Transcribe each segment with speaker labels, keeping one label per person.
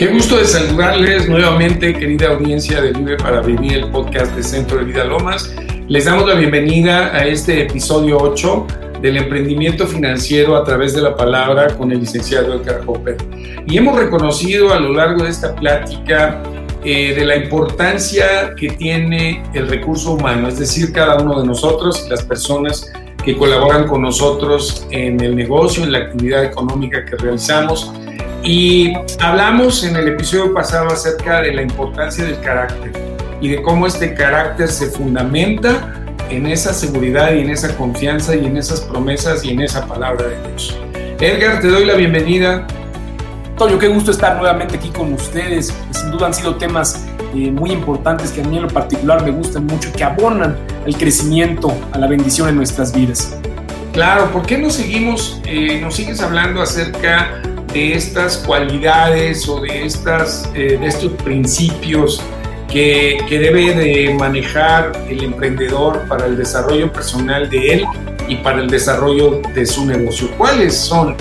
Speaker 1: Qué gusto de saludarles nuevamente, querida audiencia de Vive para Vivir, el podcast de Centro de Vida Lomas. Les damos la bienvenida a este episodio 8 del emprendimiento financiero a través de la palabra con el licenciado Edgar Hopper. Y hemos reconocido a lo largo de esta plática eh, de la importancia que tiene el recurso humano, es decir, cada uno de nosotros y las personas que colaboran con nosotros en el negocio, en la actividad económica que realizamos y hablamos en el episodio pasado acerca de la importancia del carácter y de cómo este carácter se fundamenta en esa seguridad y en esa confianza y en esas promesas y en esa palabra de Dios. Edgar, te doy la bienvenida.
Speaker 2: Toño, qué gusto estar nuevamente aquí con ustedes. Sin duda han sido temas eh, muy importantes que a mí en lo particular me gustan mucho, que abonan al crecimiento, a la bendición en nuestras vidas.
Speaker 1: Claro, ¿por qué no seguimos, eh, nos sigues hablando acerca de estas cualidades o de, estas, eh, de estos principios que, que, debe de manejar el emprendedor para el desarrollo personal de él y para el desarrollo de su negocio. ¿Cuáles son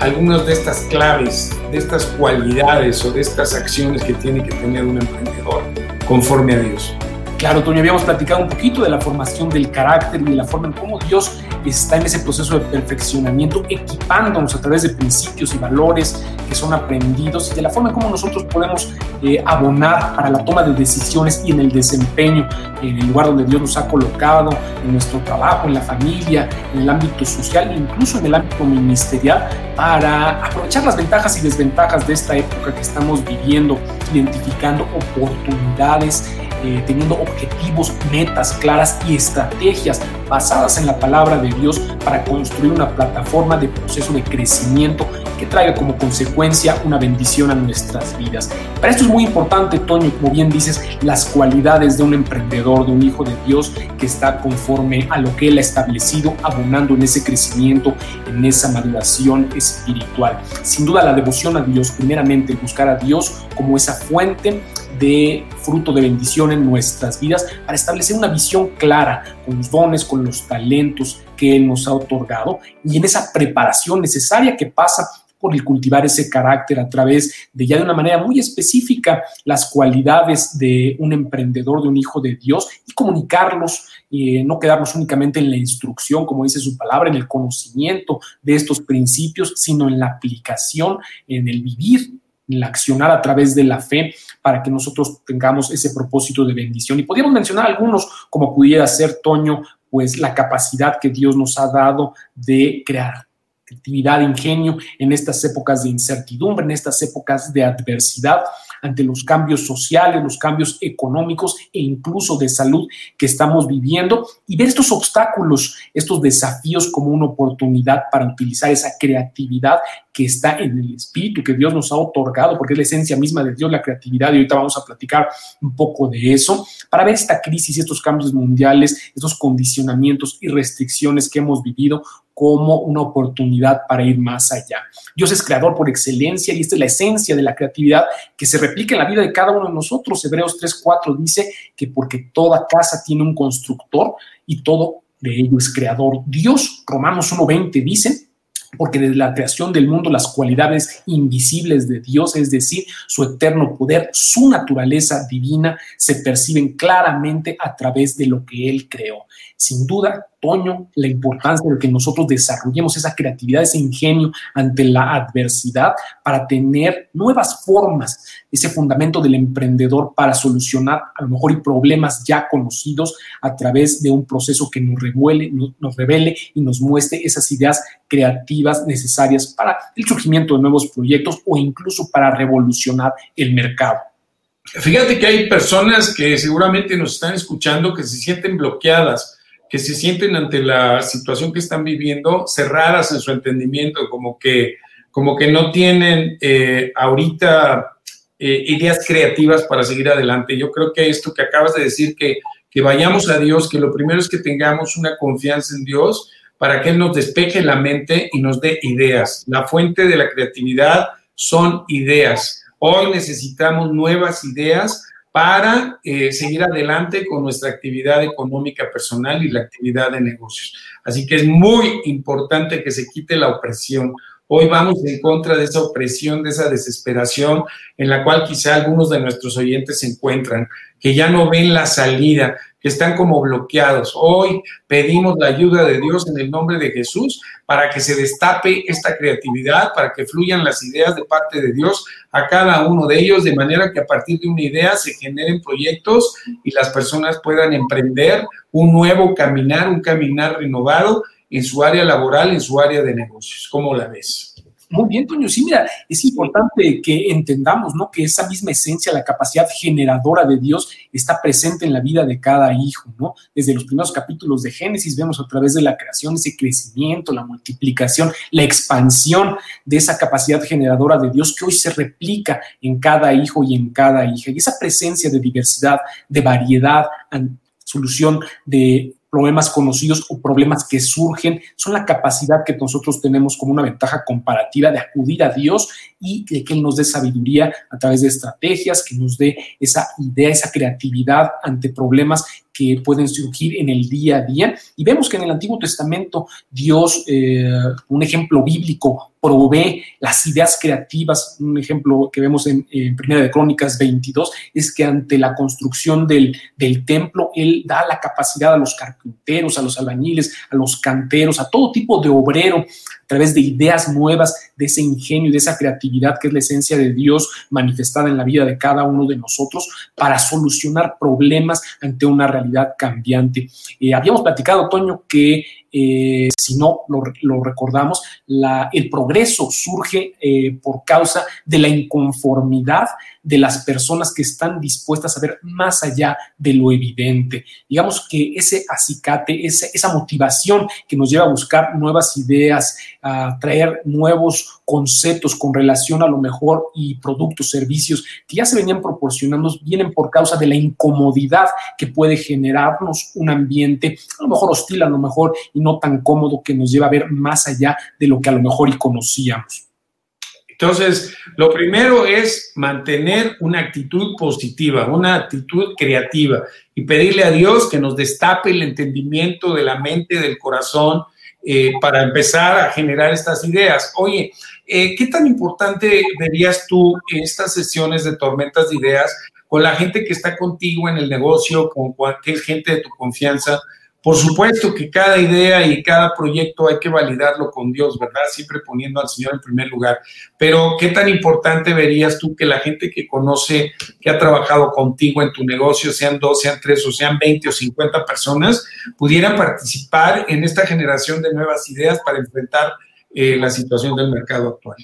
Speaker 1: algunas de estas claves, de estas cualidades o de estas acciones que tiene que tener un emprendedor conforme a Dios?
Speaker 2: Claro, Toño, habíamos platicado un poquito de la formación del carácter y de la forma en cómo Dios está en ese proceso de perfeccionamiento, equipándonos a través de principios y valores que son aprendidos y de la forma en cómo nosotros podemos eh, abonar para la toma de decisiones y en el desempeño, en el lugar donde Dios nos ha colocado, en nuestro trabajo, en la familia, en el ámbito social incluso en el ámbito ministerial, para aprovechar las ventajas y desventajas de esta época que estamos viviendo, identificando oportunidades eh, teniendo objetivos, metas claras y estrategias basadas en la palabra de Dios para construir una plataforma de proceso de crecimiento que traiga como consecuencia una bendición a nuestras vidas. Para esto es muy importante, Toño, como bien dices, las cualidades de un emprendedor, de un hijo de Dios que está conforme a lo que Él ha establecido, abonando en ese crecimiento, en esa maduración espiritual. Sin duda la devoción a Dios, primeramente buscar a Dios como esa fuente de fruto de bendición en nuestras vidas para establecer una visión clara con los dones, con los talentos que Él nos ha otorgado y en esa preparación necesaria que pasa por el cultivar ese carácter a través de ya de una manera muy específica las cualidades de un emprendedor, de un hijo de Dios y comunicarlos, y no quedarnos únicamente en la instrucción, como dice su palabra, en el conocimiento de estos principios, sino en la aplicación, en el vivir el accionar a través de la fe para que nosotros tengamos ese propósito de bendición. Y podríamos mencionar algunos, como pudiera ser Toño, pues la capacidad que Dios nos ha dado de crear creatividad, ingenio en estas épocas de incertidumbre, en estas épocas de adversidad ante los cambios sociales, los cambios económicos e incluso de salud que estamos viviendo y ver estos obstáculos, estos desafíos como una oportunidad para utilizar esa creatividad que está en el espíritu que Dios nos ha otorgado, porque es la esencia misma de Dios, la creatividad, y ahorita vamos a platicar un poco de eso, para ver esta crisis, estos cambios mundiales, estos condicionamientos y restricciones que hemos vivido como una oportunidad para ir más allá. Dios es creador por excelencia y esta es la esencia de la creatividad que se replica en la vida de cada uno de nosotros. Hebreos 3.4 dice que porque toda casa tiene un constructor y todo de ello es creador. Dios, Romanos 1.20 dice, porque desde la creación del mundo las cualidades invisibles de Dios, es decir, su eterno poder, su naturaleza divina, se perciben claramente a través de lo que Él creó. Sin duda, Toño, la importancia de que nosotros desarrollemos esa creatividad, ese ingenio ante la adversidad para tener nuevas formas, ese fundamento del emprendedor para solucionar a lo mejor problemas ya conocidos a través de un proceso que nos revele, nos revele y nos muestre esas ideas creativas necesarias para el surgimiento de nuevos proyectos o incluso para revolucionar el mercado.
Speaker 1: Fíjate que hay personas que seguramente nos están escuchando que se sienten bloqueadas que se sienten ante la situación que están viviendo cerradas en su entendimiento, como que, como que no tienen eh, ahorita eh, ideas creativas para seguir adelante. Yo creo que esto que acabas de decir, que, que vayamos a Dios, que lo primero es que tengamos una confianza en Dios para que Él nos despeje la mente y nos dé ideas. La fuente de la creatividad son ideas. Hoy necesitamos nuevas ideas para eh, seguir adelante con nuestra actividad económica personal y la actividad de negocios. Así que es muy importante que se quite la opresión. Hoy vamos en contra de esa opresión, de esa desesperación en la cual quizá algunos de nuestros oyentes se encuentran, que ya no ven la salida, que están como bloqueados. Hoy pedimos la ayuda de Dios en el nombre de Jesús para que se destape esta creatividad, para que fluyan las ideas de parte de Dios a cada uno de ellos, de manera que a partir de una idea se generen proyectos y las personas puedan emprender un nuevo caminar, un caminar renovado en su área laboral, en su área de negocios. ¿Cómo la ves?
Speaker 2: Muy bien, Toño. Sí, mira, es importante que entendamos, ¿no? Que esa misma esencia, la capacidad generadora de Dios está presente en la vida de cada hijo, ¿no? Desde los primeros capítulos de Génesis vemos a través de la creación ese crecimiento, la multiplicación, la expansión de esa capacidad generadora de Dios que hoy se replica en cada hijo y en cada hija. Y esa presencia de diversidad, de variedad, solución de problemas conocidos o problemas que surgen, son la capacidad que nosotros tenemos como una ventaja comparativa de acudir a Dios y de que Él nos dé sabiduría a través de estrategias, que nos dé esa idea, esa creatividad ante problemas que pueden surgir en el día a día. Y vemos que en el Antiguo Testamento Dios, eh, un ejemplo bíblico, provee las ideas creativas. Un ejemplo que vemos en, Primera de Crónicas 22 es que ante la construcción del, del templo, Él da la capacidad a los carpinteros, a los albañiles, a los canteros, a todo tipo de obrero, a través de ideas nuevas, de ese ingenio, de esa creatividad que es la esencia de Dios manifestada en la vida de cada uno de nosotros para solucionar problemas ante una realidad cambiante. Eh, habíamos platicado, Toño, que eh, si no lo, recordamos, el progreso surge eh, por causa de la inconformidad de las personas que están dispuestas a ver más allá de lo evidente. Digamos que ese acicate, esa motivación que nos lleva a buscar nuevas ideas, a traer nuevos conceptos con relación a lo mejor y productos, servicios que ya se venían proporcionando, vienen por causa de la incomodidad que puede generarnos un ambiente, a lo mejor hostil, a lo mejor y no tan cómodo que nos lleva a ver más allá de lo que a lo mejor y conocíamos.
Speaker 1: Entonces, lo primero es mantener una actitud positiva, una actitud creativa y pedirle a Dios que nos destape el entendimiento de la mente, del corazón, eh, para empezar a generar estas ideas. Oye, eh, ¿qué tan importante verías tú estas sesiones de tormentas de ideas con la gente que está contigo en el negocio, con cualquier gente de tu confianza? Por supuesto que cada idea y cada proyecto hay que validarlo con Dios, ¿verdad? Siempre poniendo al Señor en primer lugar. Pero ¿qué tan importante verías tú que la gente que conoce, que ha trabajado contigo en tu negocio, sean dos, sean tres o sean 20 o 50 personas, pudieran participar en esta generación de nuevas ideas para enfrentar eh, la situación del mercado actual?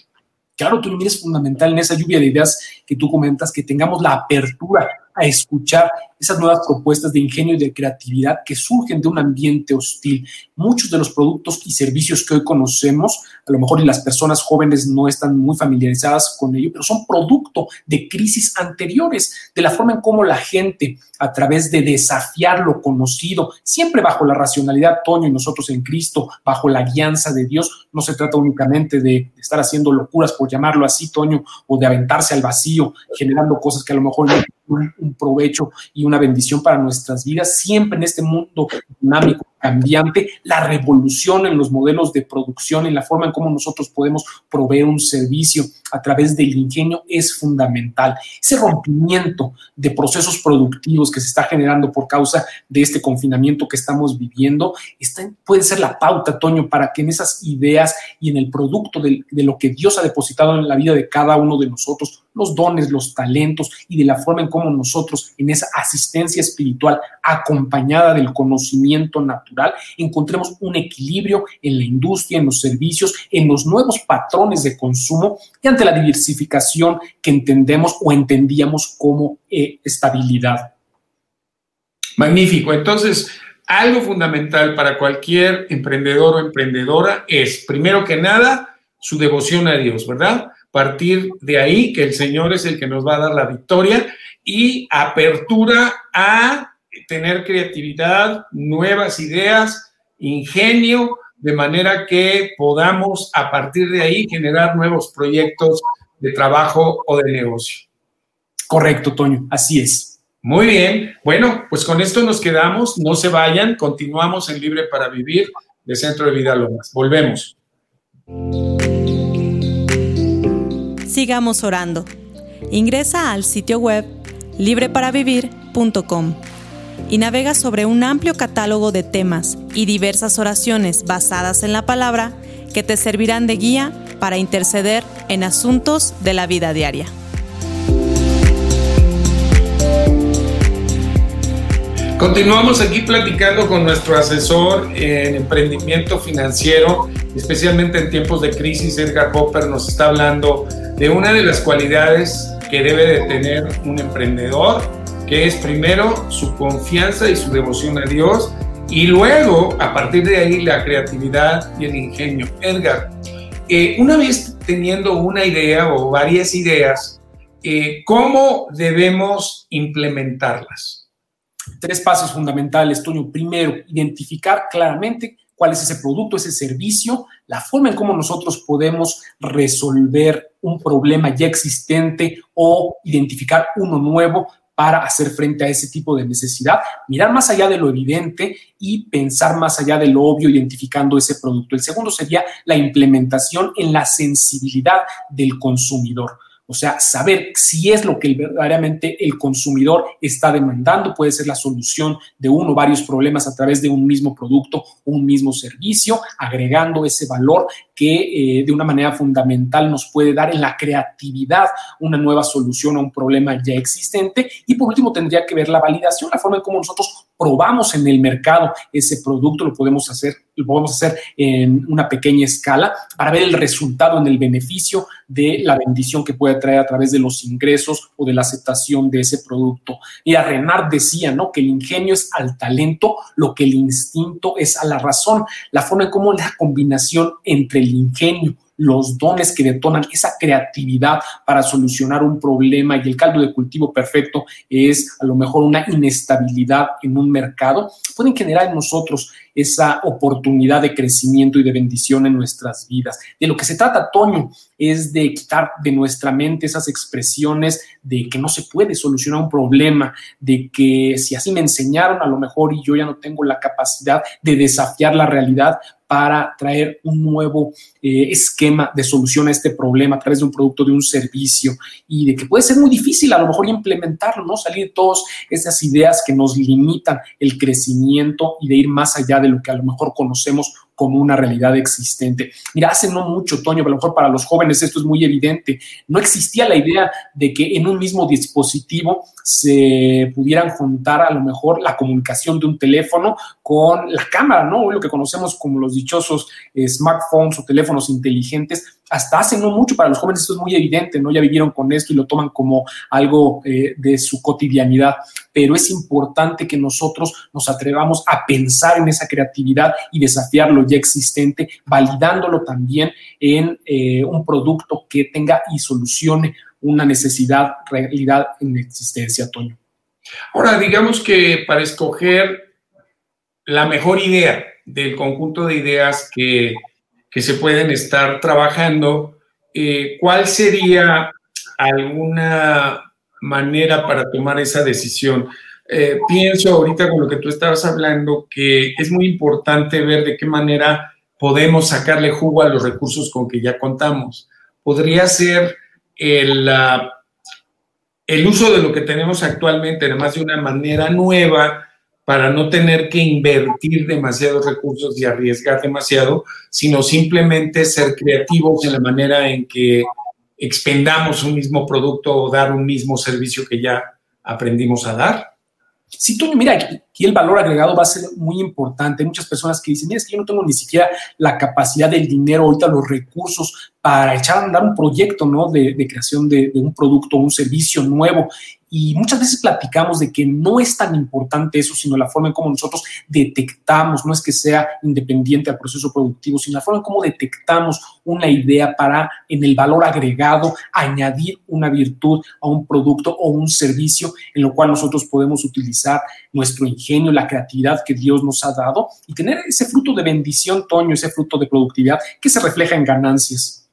Speaker 2: Claro, tú es fundamental en esa lluvia de ideas que tú comentas, que tengamos la apertura a escuchar esas nuevas propuestas de ingenio y de creatividad que surgen de un ambiente hostil. Muchos de los productos y servicios que hoy conocemos, a lo mejor las personas jóvenes no están muy familiarizadas con ello, pero son producto de crisis anteriores, de la forma en cómo la gente, a través de desafiar lo conocido, siempre bajo la racionalidad, Toño y nosotros en Cristo, bajo la guianza de Dios, no se trata únicamente de estar haciendo locuras, por llamarlo así, Toño, o de aventarse al vacío, generando cosas que a lo mejor no un, provecho y una bendición para nuestras vidas, siempre en este mundo dinámico, cambiante, la revolución en los modelos de producción, en la forma en cómo nosotros podemos proveer un servicio a través del ingenio es fundamental. Ese rompimiento de procesos productivos que se está generando por causa de este confinamiento que estamos viviendo puede ser la pauta, Toño, para que en esas ideas y en el producto de lo que Dios ha depositado en la vida de cada uno de nosotros, los dones, los talentos y de la forma en cómo nosotros en esa asistencia espiritual acompañada del conocimiento natural encontremos un equilibrio en la industria, en los servicios, en los nuevos patrones de consumo y ante la diversificación que entendemos o entendíamos como eh, estabilidad.
Speaker 1: Magnífico. Entonces, algo fundamental para cualquier emprendedor o emprendedora es, primero que nada, su devoción a Dios, ¿verdad? Partir de ahí que el Señor es el que nos va a dar la victoria y apertura a tener creatividad, nuevas ideas, ingenio, de manera que podamos a partir de ahí generar nuevos proyectos de trabajo o de negocio.
Speaker 2: Correcto, Toño, así es.
Speaker 1: Muy bien, bueno, pues con esto nos quedamos, no se vayan, continuamos en Libre para Vivir de Centro de Vida Lomas. Volvemos.
Speaker 3: Sigamos orando. Ingresa al sitio web libreparavivir.com y navega sobre un amplio catálogo de temas y diversas oraciones basadas en la palabra que te servirán de guía para interceder en asuntos de la vida diaria.
Speaker 1: Continuamos aquí platicando con nuestro asesor en emprendimiento financiero, especialmente en tiempos de crisis. Edgar Hopper nos está hablando de una de las cualidades que debe de tener un emprendedor, que es primero su confianza y su devoción a Dios y luego, a partir de ahí, la creatividad y el ingenio. Edgar, eh, una vez teniendo una idea o varias ideas, eh, ¿cómo debemos implementarlas?
Speaker 2: Tres pasos fundamentales, Toño. Primero, identificar claramente cuál es ese producto, ese servicio, la forma en cómo nosotros podemos resolver un problema ya existente o identificar uno nuevo para hacer frente a ese tipo de necesidad, mirar más allá de lo evidente y pensar más allá de lo obvio identificando ese producto. El segundo sería la implementación en la sensibilidad del consumidor. O sea, saber si es lo que verdaderamente el consumidor está demandando, puede ser la solución de uno o varios problemas a través de un mismo producto un mismo servicio, agregando ese valor que eh, de una manera fundamental nos puede dar en la creatividad una nueva solución a un problema ya existente. Y por último, tendría que ver la validación, la forma en cómo nosotros probamos en el mercado ese producto, lo podemos hacer, lo podemos hacer en una pequeña escala para ver el resultado en el beneficio de la bendición que puede traer a través de los ingresos o de la aceptación de ese producto. Mira, Renard decía, ¿no? Que el ingenio es al talento lo que el instinto es a la razón. La forma en cómo la combinación entre el ingenio los dones que detonan esa creatividad para solucionar un problema y el caldo de cultivo perfecto es a lo mejor una inestabilidad en un mercado, pueden generar en nosotros esa oportunidad de crecimiento y de bendición en nuestras vidas. De lo que se trata, Toño, es de quitar de nuestra mente esas expresiones de que no se puede solucionar un problema, de que si así me enseñaron a lo mejor y yo ya no tengo la capacidad de desafiar la realidad, para traer un nuevo eh, esquema de solución a este problema a través de un producto, de un servicio y de que puede ser muy difícil a lo mejor implementarlo, ¿no? Salir de todas esas ideas que nos limitan el crecimiento y de ir más allá de lo que a lo mejor conocemos como una realidad existente. Mira, hace no mucho, Toño, a lo mejor para los jóvenes esto es muy evidente, no existía la idea de que en un mismo dispositivo se pudieran juntar a lo mejor la comunicación de un teléfono con la cámara, ¿no? Lo que conocemos como los dichosos smartphones o teléfonos inteligentes hasta hace no mucho para los jóvenes esto es muy evidente, ¿no? Ya vivieron con esto y lo toman como algo eh, de su cotidianidad, pero es importante que nosotros nos atrevamos a pensar en esa creatividad y desafiar lo ya existente, validándolo también en eh, un producto que tenga y solucione una necesidad, realidad en existencia, Toño.
Speaker 1: Ahora, digamos que para escoger la mejor idea del conjunto de ideas que que se pueden estar trabajando, eh, ¿cuál sería alguna manera para tomar esa decisión? Eh, pienso ahorita con lo que tú estabas hablando que es muy importante ver de qué manera podemos sacarle jugo a los recursos con que ya contamos. Podría ser el, el uso de lo que tenemos actualmente, además de una manera nueva, para no tener que invertir demasiados recursos y arriesgar demasiado, sino simplemente ser creativos en la manera en que expendamos un mismo producto o dar un mismo servicio que ya aprendimos a dar.
Speaker 2: Sí, Toño, mira, aquí el valor agregado va a ser muy importante. Hay muchas personas que dicen, mira, es que yo no tengo ni siquiera la capacidad del dinero, ahorita los recursos para echar a andar un proyecto, ¿no? De, creación de, de, un producto, un servicio nuevo. Y muchas veces platicamos de que no es tan importante eso, sino la forma en cómo nosotros detectamos, no es que sea independiente al proceso productivo, sino la forma en cómo detectamos una idea para en el valor agregado añadir una virtud a un producto o un servicio en lo cual nosotros podemos utilizar nuestro ingenio, la creatividad que Dios nos ha dado y tener ese fruto de bendición, Toño, ese fruto de productividad que se refleja en ganancias.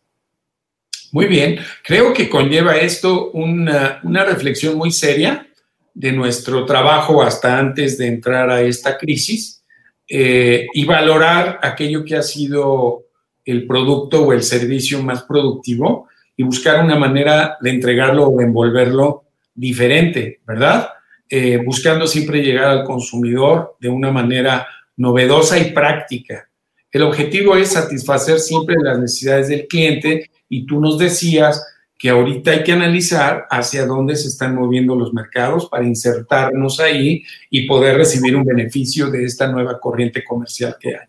Speaker 1: Muy bien, creo que conlleva esto una, reflexión muy seria de nuestro trabajo hasta antes de entrar a esta crisis eh, y valorar aquello que ha sido el producto o el servicio más productivo y buscar una manera de entregarlo o de envolverlo diferente, ¿verdad? Eh, buscando siempre llegar al consumidor de una manera novedosa y práctica. El objetivo es satisfacer siempre las necesidades del cliente y tú nos decías que ahorita hay que analizar hacia dónde se están moviendo los mercados para insertarnos ahí y poder recibir un beneficio de esta nueva corriente comercial que hay.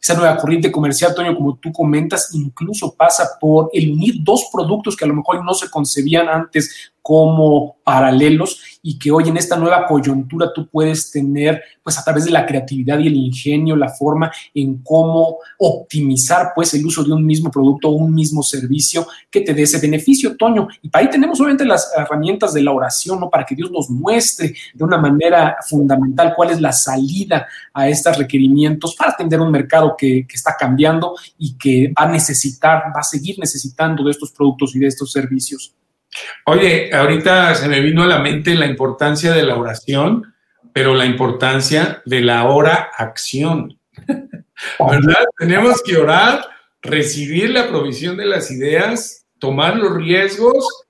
Speaker 2: Esa nueva corriente comercial, Toño, como tú comentas, incluso pasa por el unir dos productos que a lo mejor no se concebían antes como paralelos y que hoy en esta nueva coyuntura tú puedes tener, pues a través de la creatividad y el ingenio, la forma en cómo optimizar, pues el uso de un mismo producto o un mismo servicio que te dé ese beneficio, Toño. Y para ahí tenemos obviamente las herramientas de la oración, ¿no? Para que Dios nos muestre de una manera fundamental cuál es la salida a estos requerimientos para atender un mercado que, que está cambiando y que va a necesitar, va a seguir necesitando de estos productos y de estos servicios.
Speaker 1: Oye, ahorita se me vino a la mente la importancia de la oración, pero la importancia de la hora acción. ¿Verdad? Tenemos que orar, recibir la provisión de las ideas, tomar los riesgos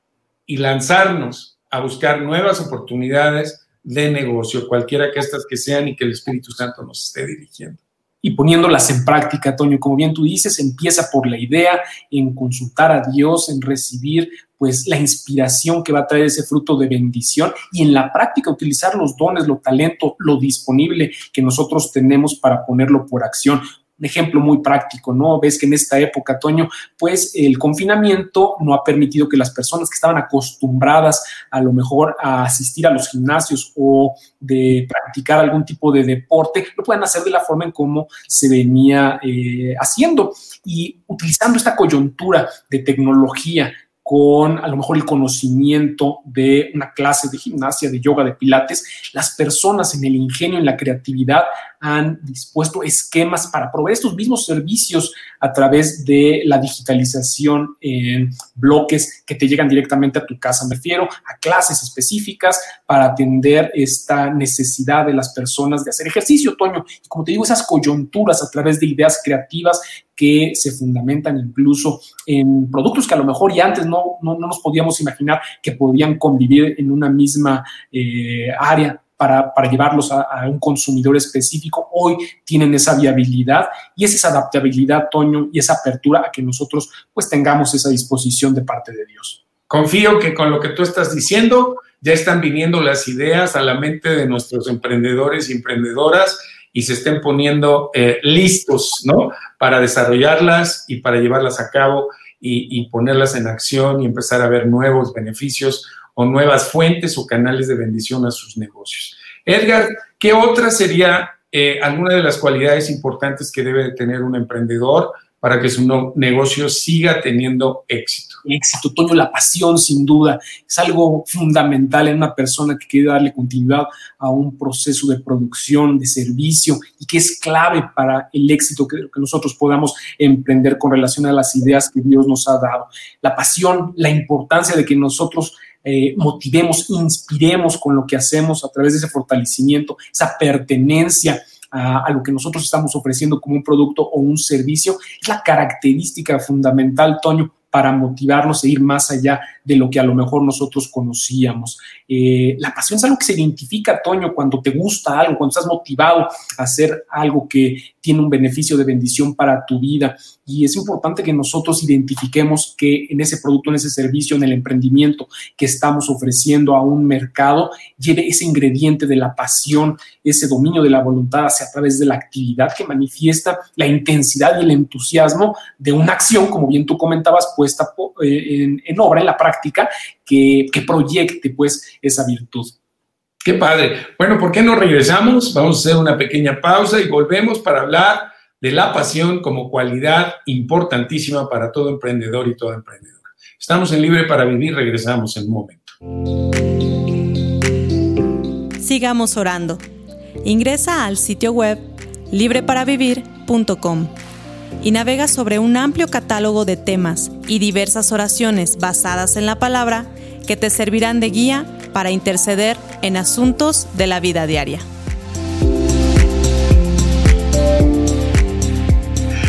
Speaker 1: y lanzarnos a buscar nuevas oportunidades de negocio, cualquiera que estas que sean y que el Espíritu Santo nos esté dirigiendo
Speaker 2: y poniéndolas en práctica, Toño. Como bien tú dices, empieza por la idea, en consultar a Dios, en recibir pues la inspiración que va a traer ese fruto de bendición y en la práctica utilizar los dones, lo talento, lo disponible que nosotros tenemos para ponerlo por acción un ejemplo muy práctico, ¿no? Ves que en esta época, Toño, pues el confinamiento no ha permitido que las personas que estaban acostumbradas a lo mejor a asistir a los gimnasios o de practicar algún tipo de deporte, lo puedan hacer de la forma en cómo se venía eh, haciendo. Y utilizando esta coyuntura de tecnología con a lo mejor el conocimiento de una clase de gimnasia, de yoga, de pilates, las personas en el ingenio, en la creatividad han dispuesto esquemas para proveer estos mismos servicios a través de la digitalización en bloques que te llegan directamente a tu casa. Me refiero a clases específicas para atender esta necesidad de las personas de hacer ejercicio, Toño. Y como te digo, esas coyunturas a través de ideas creativas que se fundamentan incluso en productos que a lo mejor ya antes no, no, nos podíamos imaginar que podían convivir en una misma eh, área para, llevarlos a, un consumidor específico, hoy tienen esa viabilidad y es esa adaptabilidad, Toño, y esa apertura a que nosotros pues tengamos esa disposición de parte de Dios.
Speaker 1: Confío que con lo que tú estás diciendo ya están viniendo las ideas a la mente de nuestros emprendedores y emprendedoras y se estén poniendo eh, listos, ¿no? Para desarrollarlas y para llevarlas a cabo y, ponerlas en acción y empezar a ver nuevos beneficios o nuevas fuentes o canales de bendición a sus negocios. Edgar, ¿qué otra sería eh, alguna de las cualidades importantes que debe tener un emprendedor para que su negocio siga teniendo éxito?
Speaker 2: Éxito, Toño, la pasión sin duda es algo fundamental en una persona que quiere darle continuidad a un proceso de producción, de servicio y que es clave para el éxito que, nosotros podamos emprender con relación a las ideas que Dios nos ha dado. La pasión, la importancia de que nosotros eh, motivemos, inspiremos con lo que hacemos a través de ese fortalecimiento, esa pertenencia a, a, lo que nosotros estamos ofreciendo como un producto o un servicio, es la característica fundamental, Toño, para motivarnos a ir más allá de lo que a lo mejor nosotros conocíamos. Eh, la pasión es algo que se identifica, Toño, cuando te gusta algo, cuando estás motivado a hacer algo que tiene un beneficio de bendición para tu vida. Y es importante que nosotros identifiquemos que en ese producto, en ese servicio, en el emprendimiento que estamos ofreciendo a un mercado, lleve ese ingrediente de la pasión, ese dominio de la voluntad hacia a través de la actividad que manifiesta la intensidad y el entusiasmo de una acción, como bien tú comentabas, puesta eh, en, en obra, en la práctica que, que proyecte pues esa virtud.
Speaker 1: Qué padre. Bueno, ¿por qué no regresamos? Vamos a hacer una pequeña pausa y volvemos para hablar de la pasión como cualidad importantísima para todo emprendedor y toda emprendedora. Estamos en Libre para Vivir, regresamos en un momento.
Speaker 3: Sigamos orando. Ingresa al sitio web libreparavivir.com y navega sobre un amplio catálogo de temas y diversas oraciones basadas en la palabra que te servirán de guía para interceder en asuntos de la vida diaria.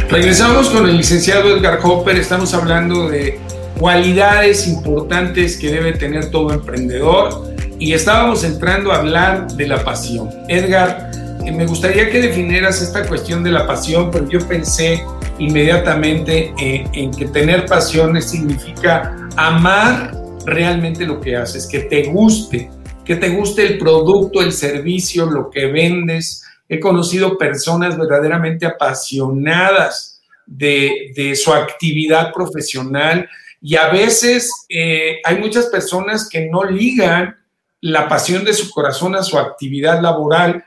Speaker 1: Regresamos con el licenciado Edgar Hopper, estamos hablando de cualidades importantes que debe tener todo emprendedor y estábamos entrando a hablar de la pasión. Edgar, eh, me gustaría que definieras esta cuestión de la pasión, pero yo pensé inmediatamente en, en que tener pasión significa amar realmente lo que haces, que te guste, que te guste el producto, el servicio, lo que vendes. He conocido personas verdaderamente apasionadas de, de su actividad profesional y a veces eh, hay muchas personas que no ligan la pasión de su corazón a su actividad laboral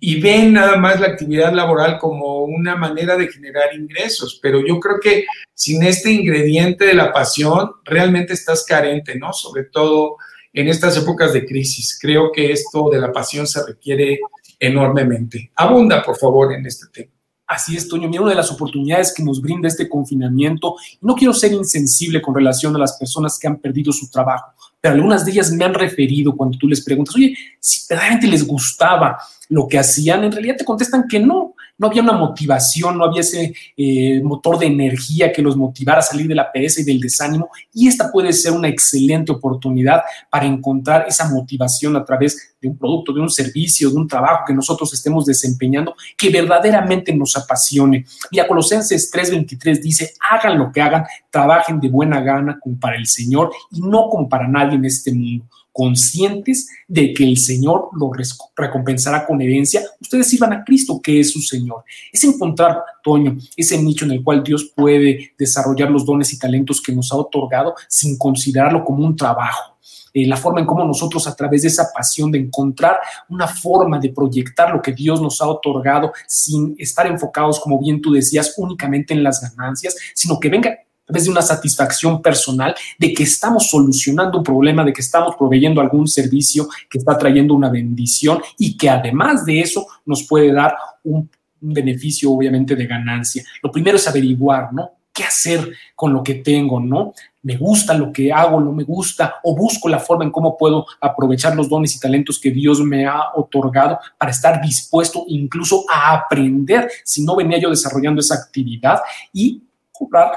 Speaker 1: y, ven nada más la actividad laboral como una manera de generar ingresos. Pero yo creo que sin este ingrediente de la pasión, realmente estás carente, ¿no? Sobre todo en estas épocas de crisis. Creo que esto de la pasión se requiere enormemente. Abunda, por favor, en este tema.
Speaker 2: Así es, Toño. Mira, una de las oportunidades que nos brinda este confinamiento, no quiero ser insensible con relación a las personas que han perdido su trabajo, pero algunas de ellas me han referido cuando tú les preguntas, oye, si verdaderamente les gustaba lo que hacían, en realidad te contestan que no, no había una motivación, no había ese eh, motor de energía que los motivara a salir de la pereza y del desánimo. Y esta puede ser una excelente oportunidad para encontrar esa motivación a través de un producto, de un servicio, de un trabajo que nosotros estemos desempeñando que verdaderamente nos apasione. Mira, Colosenses 3:23 dice, hagan lo que hagan, trabajen de buena gana como para el Señor y no como para nadie en este mundo conscientes de que el Señor lo recompensará con herencia, ustedes sirvan a Cristo, que es su Señor. Es encontrar, Toño, ese nicho en el cual Dios puede desarrollar los dones y talentos que nos ha otorgado sin considerarlo como un trabajo. Eh, la forma en cómo nosotros a través de esa pasión de encontrar una forma de proyectar lo que Dios nos ha otorgado sin estar enfocados, como bien tú decías, únicamente en las ganancias, sino que venga vez de una satisfacción personal de que estamos solucionando un problema, de que estamos proveyendo algún servicio que está trayendo una bendición y que además de eso nos puede dar un, beneficio obviamente de ganancia. Lo primero es averiguar, ¿no? ¿Qué hacer con lo que tengo, no? ¿Me gusta lo que hago, no me gusta? ¿O busco la forma en cómo puedo aprovechar los dones y talentos que Dios me ha otorgado para estar dispuesto incluso a aprender si no venía yo desarrollando esa actividad y cobrar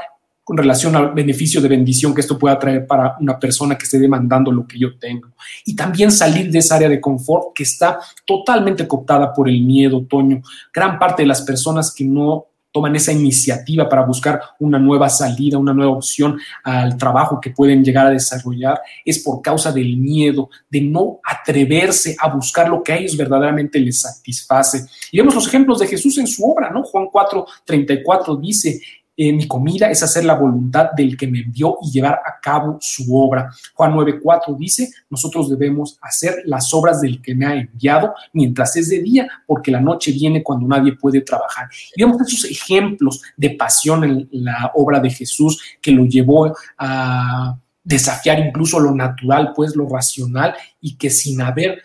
Speaker 2: con relación al beneficio de bendición que esto pueda traer para una persona que esté demandando lo que yo tengo. Y también salir de esa área de confort que está totalmente cooptada por el miedo, Toño. Gran parte de las personas que no toman esa iniciativa para buscar una nueva salida, una nueva opción al trabajo que pueden llegar a desarrollar, es por causa del miedo, de no atreverse a buscar lo que a ellos verdaderamente les satisface. Y vemos los ejemplos de Jesús en su obra, ¿no? Juan 4, 34 dice, eh, mi comida es hacer la voluntad del que me envió y llevar a cabo su obra. Juan 9:4 dice, nosotros debemos hacer las obras del que me ha enviado mientras es de día, porque la noche viene cuando nadie puede trabajar. Y vemos esos ejemplos de pasión en la obra de Jesús que lo llevó a desafiar incluso lo natural, pues lo racional, y que sin haber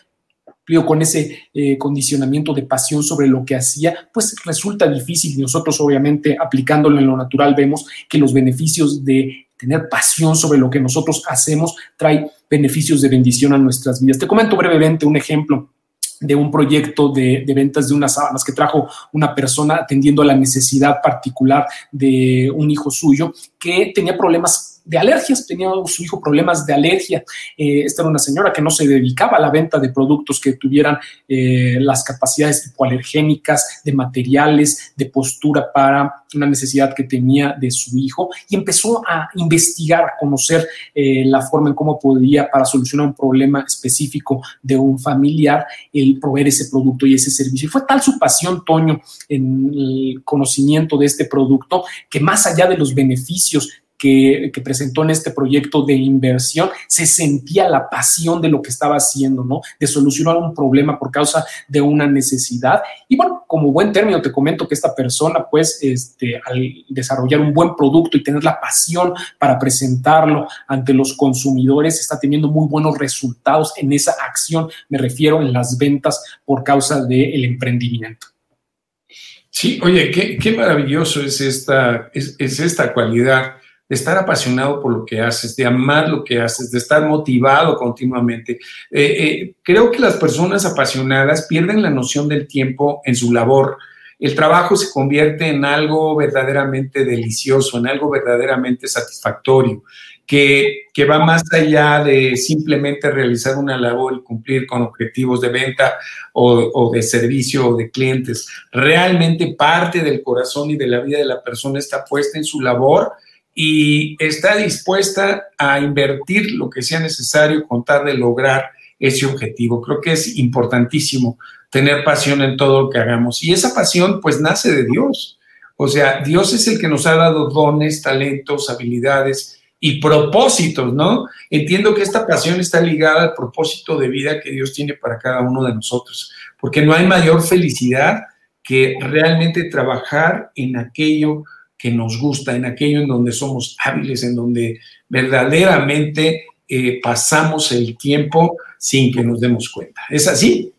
Speaker 2: con ese eh, condicionamiento de pasión sobre lo que hacía, pues resulta difícil nosotros obviamente aplicándolo en lo natural vemos que los beneficios de tener pasión sobre lo que nosotros hacemos trae beneficios de bendición a nuestras vidas. Te comento brevemente un ejemplo de un proyecto de, de, ventas de unas sábanas que trajo una persona atendiendo a la necesidad particular de un hijo suyo que tenía problemas de alergias, tenía su hijo problemas de alergia. Eh, esta era una señora que no se dedicaba a la venta de productos que tuvieran eh, las capacidades hipoalergénicas, de materiales, de postura para una necesidad que tenía de su hijo y empezó a investigar, a conocer eh, la forma en cómo podía para solucionar un problema específico de un familiar, el proveer ese producto y ese servicio. Y fue tal su pasión, Toño, en el conocimiento de este producto, que más allá de los beneficios que, presentó en este proyecto de inversión, se sentía la pasión de lo que estaba haciendo, ¿no? De solucionar un problema por causa de una necesidad. Y bueno, como buen término, te comento que esta persona, pues, este, al desarrollar un buen producto y tener la pasión para presentarlo ante los consumidores, está teniendo muy buenos resultados en esa acción. Me refiero en las ventas por causa del emprendimiento.
Speaker 1: Sí, oye, qué, maravilloso es esta, es, es esta cualidad de estar apasionado por lo que haces, de amar lo que haces, de estar motivado continuamente. Eh, eh, creo que las personas apasionadas pierden la noción del tiempo en su labor el trabajo se convierte en algo verdaderamente delicioso, en algo verdaderamente satisfactorio, que, que, va más allá de simplemente realizar una labor y cumplir con objetivos de venta o, o, de servicio o de clientes. Realmente parte del corazón y de la vida de la persona está puesta en su labor y está dispuesta a invertir lo que sea necesario con tal de lograr ese objetivo. Creo que es importantísimo tener pasión en todo lo que hagamos. Y esa pasión pues nace de Dios. O sea, Dios es el que nos ha dado dones, talentos, habilidades y propósitos, ¿no? Entiendo que esta pasión está ligada al propósito de vida que Dios tiene para cada uno de nosotros, porque no hay mayor felicidad que realmente trabajar en aquello que nos gusta, en aquello en donde somos hábiles, en donde verdaderamente eh, pasamos el tiempo sin que nos demos cuenta. ¿Es así?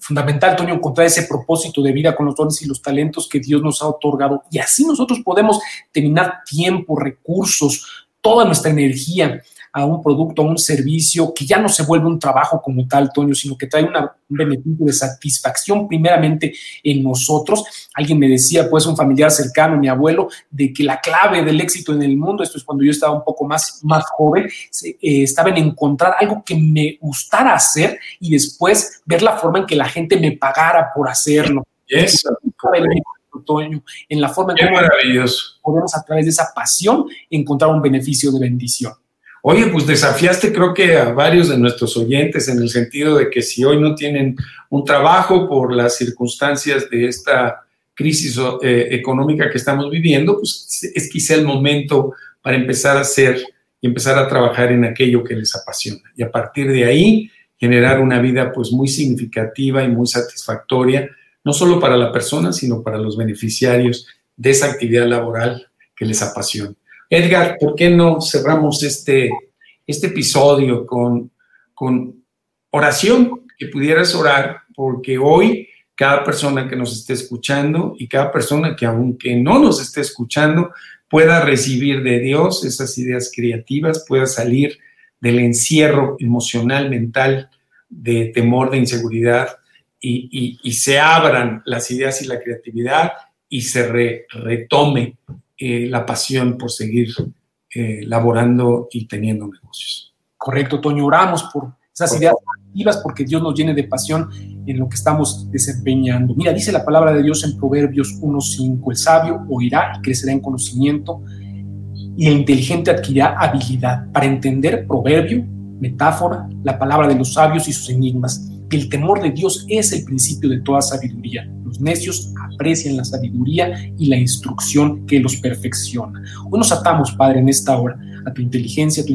Speaker 2: fundamental, Toño, encontrar ese propósito de vida con los dones y los talentos que Dios nos ha otorgado. Y así nosotros podemos terminar tiempo, recursos, toda nuestra energía a un producto, a un servicio que ya no se vuelve un trabajo como tal, Toño, sino que trae una, un beneficio de satisfacción primeramente en nosotros. Alguien me decía, pues un familiar cercano, mi abuelo, de que la clave del éxito en el mundo, esto es cuando yo estaba un poco más, más joven, eh, estaba en encontrar algo que me gustara hacer y después ver la forma en que la gente me pagara por hacerlo.
Speaker 1: Eso.
Speaker 2: Toño, en la forma en
Speaker 1: que
Speaker 2: podemos a través de esa pasión encontrar un beneficio de bendición.
Speaker 1: Oye, pues desafiaste creo que a varios de nuestros oyentes en el sentido de que si hoy no tienen un trabajo por las circunstancias de esta crisis eh, económica que estamos viviendo, pues es quizá el momento para empezar a hacer y empezar a trabajar en aquello que les apasiona. Y a partir de ahí generar una vida pues muy significativa y muy satisfactoria, no solo para la persona, sino para los beneficiarios de esa actividad laboral que les apasiona. Edgar, ¿por qué no cerramos este, este episodio con, con oración? Que pudieras orar, porque hoy cada persona que nos esté escuchando y cada persona que aunque no nos esté escuchando pueda recibir de Dios esas ideas creativas, pueda salir del encierro emocional, mental, de temor, de inseguridad y, y, se abran las ideas y la creatividad y se retome eh, la pasión por seguir eh, laborando y teniendo negocios.
Speaker 2: Correcto, Toño, oramos por esas ideas activas porque Dios nos llene de pasión en lo que estamos desempeñando. Mira, dice la palabra de Dios en Proverbios 1.5, el sabio oirá y crecerá en conocimiento y el inteligente adquirirá habilidad para entender proverbio, metáfora, la palabra de los sabios y sus enigmas. El temor de Dios es el principio de toda sabiduría. Los necios aprecian la sabiduría y la instrucción que los perfecciona. Hoy nos atamos, Padre, en esta hora a tu inteligencia, a tu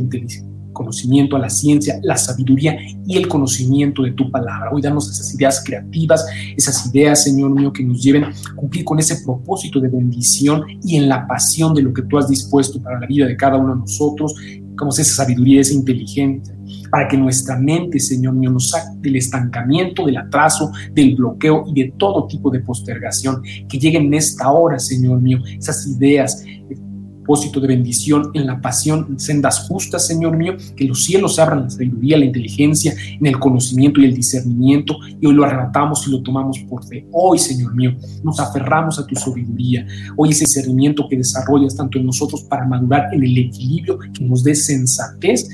Speaker 2: conocimiento, a la ciencia, la sabiduría y el conocimiento de tu palabra. Hoy danos esas ideas creativas, esas ideas, Señor mío, que nos lleven a cumplir con ese propósito de bendición y en la pasión de lo que tú has dispuesto para la vida de cada uno de nosotros, como esa sabiduría, esa inteligencia, para que nuestra mente, Señor mío, nos saque del estancamiento, del atraso, del bloqueo y de todo tipo de postergación. Que lleguen en esta hora, Señor mío, esas ideas, de bendición, en la pasión, sendas justas, Señor mío, que los cielos abran la sabiduría, la inteligencia, en el conocimiento y el discernimiento, y hoy lo arrebatamos y lo tomamos por fe. Hoy, Señor mío, nos aferramos a tu sabiduría, hoy ese discernimiento que desarrollas tanto en nosotros para madurar en el equilibrio, que nos dé sensatez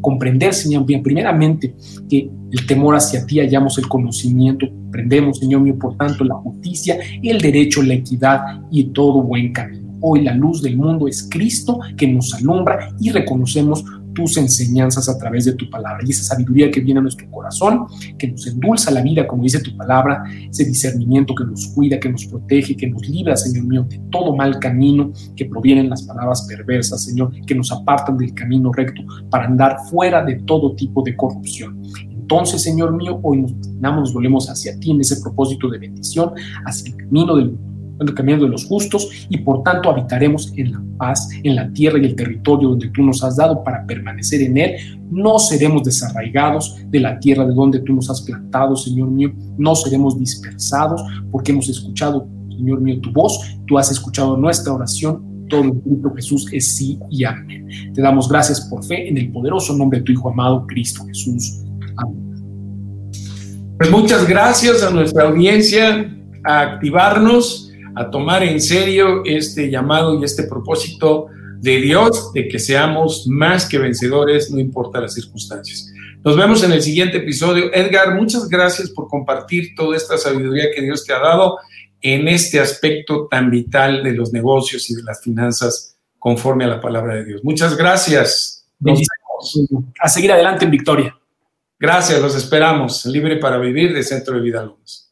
Speaker 2: comprender, Señor mío, primeramente que el temor hacia ti hallamos el conocimiento, aprendemos, Señor mío, por tanto, la justicia, el derecho, la equidad y todo buen camino. Hoy la luz del mundo es Cristo que nos alumbra y reconocemos tus enseñanzas a través de tu palabra y esa sabiduría que viene a nuestro corazón, que nos endulza la vida, como dice tu palabra, ese discernimiento que nos cuida, que nos protege, que nos libra, Señor mío, de todo mal camino que provienen las palabras perversas, Señor, que nos apartan del camino recto para andar fuera de todo tipo de corrupción. Entonces, Señor mío, hoy nos, nos volvemos hacia ti en ese propósito de bendición, hacia el camino del el camino de los justos y por tanto habitaremos en la paz, en la tierra y el territorio donde tú nos has dado para permanecer en él. No seremos desarraigados de la tierra de donde tú nos has plantado, Señor mío. No seremos dispersados porque hemos escuchado, Señor mío, tu voz. Tú has escuchado nuestra oración. Todo en Cristo Jesús es sí y amén. Te damos gracias por fe en el poderoso nombre de tu Hijo amado, Cristo Jesús. Amén.
Speaker 1: Pues muchas gracias a nuestra audiencia a activarnos, a tomar en serio este llamado y este propósito de Dios de que seamos más que vencedores, no importa las circunstancias. Nos vemos en el siguiente episodio. Edgar, muchas gracias por compartir toda esta sabiduría que Dios te ha dado en este aspecto tan vital de los negocios y de las finanzas conforme a la palabra de Dios. Muchas gracias.
Speaker 2: Nos vemos. A seguir adelante en victoria.
Speaker 1: Gracias, los esperamos. Libre para vivir de Centro de Vida Lomas.